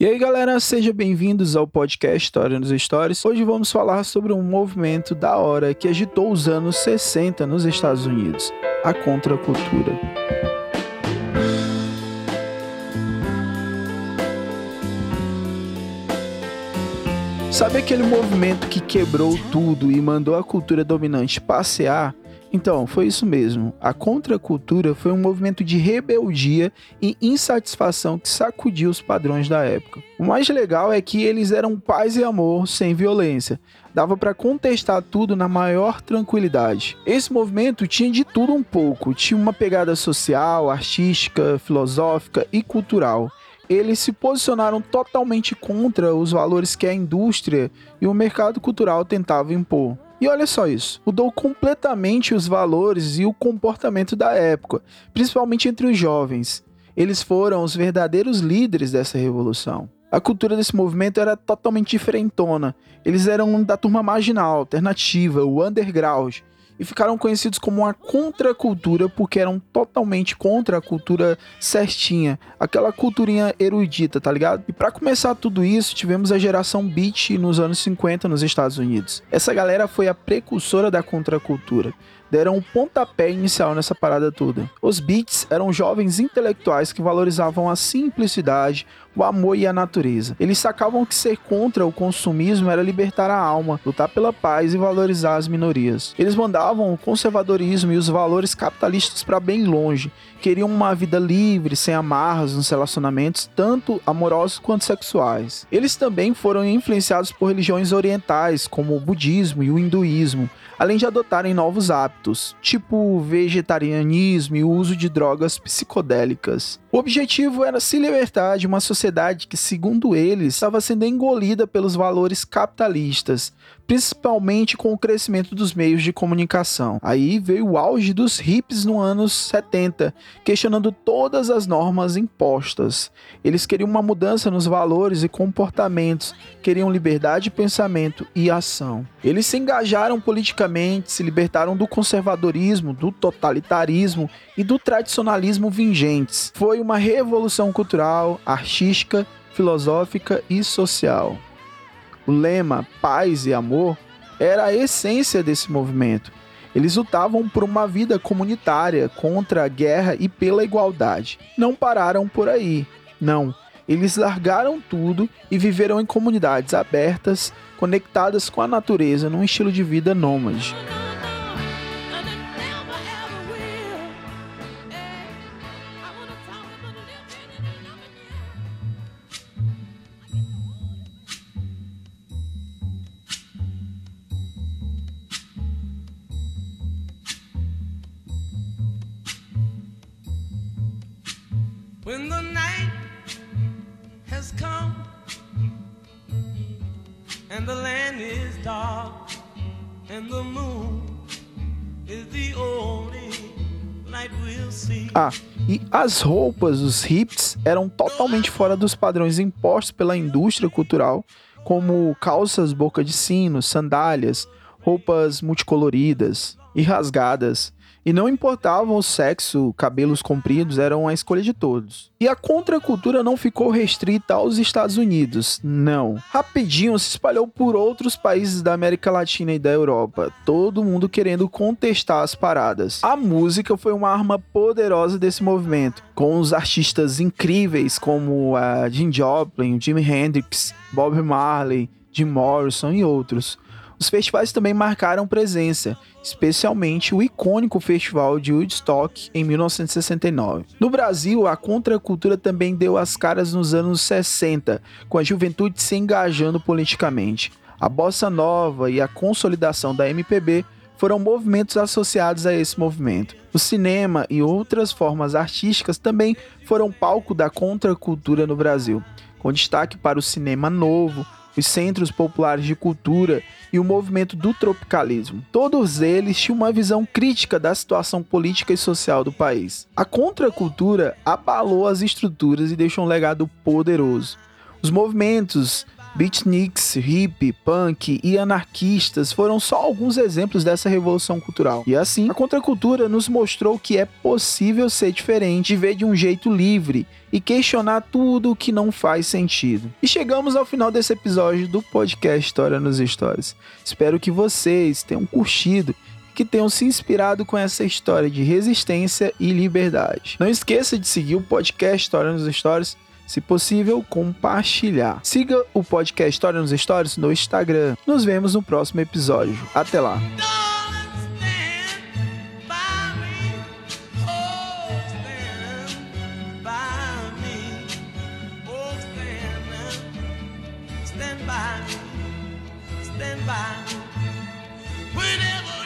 E aí, galera, sejam bem-vindos ao podcast História nos Stories. Hoje vamos falar sobre um movimento da hora que agitou os anos 60 nos Estados Unidos, a contracultura. Sabe aquele movimento que quebrou tudo e mandou a cultura dominante passear? Então, foi isso mesmo. A contracultura foi um movimento de rebeldia e insatisfação que sacudiu os padrões da época. O mais legal é que eles eram paz e amor sem violência. Dava para contestar tudo na maior tranquilidade. Esse movimento tinha de tudo um pouco, tinha uma pegada social, artística, filosófica e cultural eles se posicionaram totalmente contra os valores que a indústria e o mercado cultural tentavam impor. E olha só isso, mudou completamente os valores e o comportamento da época, principalmente entre os jovens. Eles foram os verdadeiros líderes dessa revolução. A cultura desse movimento era totalmente diferentona. Eles eram da turma marginal, alternativa, o underground, e ficaram conhecidos como uma contracultura porque eram totalmente contra a cultura certinha, aquela culturinha erudita, tá ligado? E para começar tudo isso, tivemos a geração beat nos anos 50 nos Estados Unidos. Essa galera foi a precursora da contracultura deram um pontapé inicial nessa parada toda. Os Beats eram jovens intelectuais que valorizavam a simplicidade, o amor e a natureza. Eles sacavam que ser contra o consumismo era libertar a alma, lutar pela paz e valorizar as minorias. Eles mandavam o conservadorismo e os valores capitalistas para bem longe. Queriam uma vida livre, sem amarras nos relacionamentos, tanto amorosos quanto sexuais. Eles também foram influenciados por religiões orientais, como o budismo e o hinduísmo, além de adotarem novos hábitos, tipo vegetarianismo e o uso de drogas psicodélicas. O objetivo era se libertar de uma sociedade que, segundo eles, estava sendo engolida pelos valores capitalistas, principalmente com o crescimento dos meios de comunicação. Aí veio o auge dos hips no anos 70, questionando todas as normas impostas. Eles queriam uma mudança nos valores e comportamentos, queriam liberdade de pensamento e ação. Eles se engajaram politicamente, se libertaram do conservadorismo, do totalitarismo e do tradicionalismo vingentes. Foi uma revolução cultural, artística, filosófica e social. O lema paz e amor era a essência desse movimento. Eles lutavam por uma vida comunitária contra a guerra e pela igualdade. Não pararam por aí. Não. Eles largaram tudo e viveram em comunidades abertas, conectadas com a natureza num estilo de vida nômade. When the night has come and the land is dark and the moon is the only light we'll see. Ah, e as roupas dos hips eram totalmente fora dos padrões impostos pela indústria cultural, como calças boca de sino, sandálias, roupas multicoloridas e rasgadas e não importavam o sexo, cabelos compridos eram a escolha de todos. E a contracultura não ficou restrita aos Estados Unidos, não. Rapidinho se espalhou por outros países da América Latina e da Europa, todo mundo querendo contestar as paradas. A música foi uma arma poderosa desse movimento, com os artistas incríveis como a Jim Joplin, Jimi Hendrix, Bob Marley, Jim Morrison e outros. Os festivais também marcaram presença, especialmente o icônico Festival de Woodstock em 1969. No Brasil, a contracultura também deu as caras nos anos 60, com a juventude se engajando politicamente. A bossa nova e a consolidação da MPB foram movimentos associados a esse movimento. O cinema e outras formas artísticas também foram palco da contracultura no Brasil, com destaque para o cinema novo, os centros populares de cultura e o movimento do tropicalismo. Todos eles tinham uma visão crítica da situação política e social do país. A contracultura abalou as estruturas e deixou um legado poderoso. Os movimentos Beatniks, hip, punk e anarquistas foram só alguns exemplos dessa revolução cultural. E assim, a contracultura nos mostrou que é possível ser diferente, ver de um jeito livre e questionar tudo o que não faz sentido. E chegamos ao final desse episódio do podcast História nos Stories. Espero que vocês tenham curtido que tenham se inspirado com essa história de resistência e liberdade. Não esqueça de seguir o podcast História nos Stories se possível, compartilhar. Siga o podcast História nos Stories no Instagram. Nos vemos no próximo episódio. Até lá. stand by. Whenever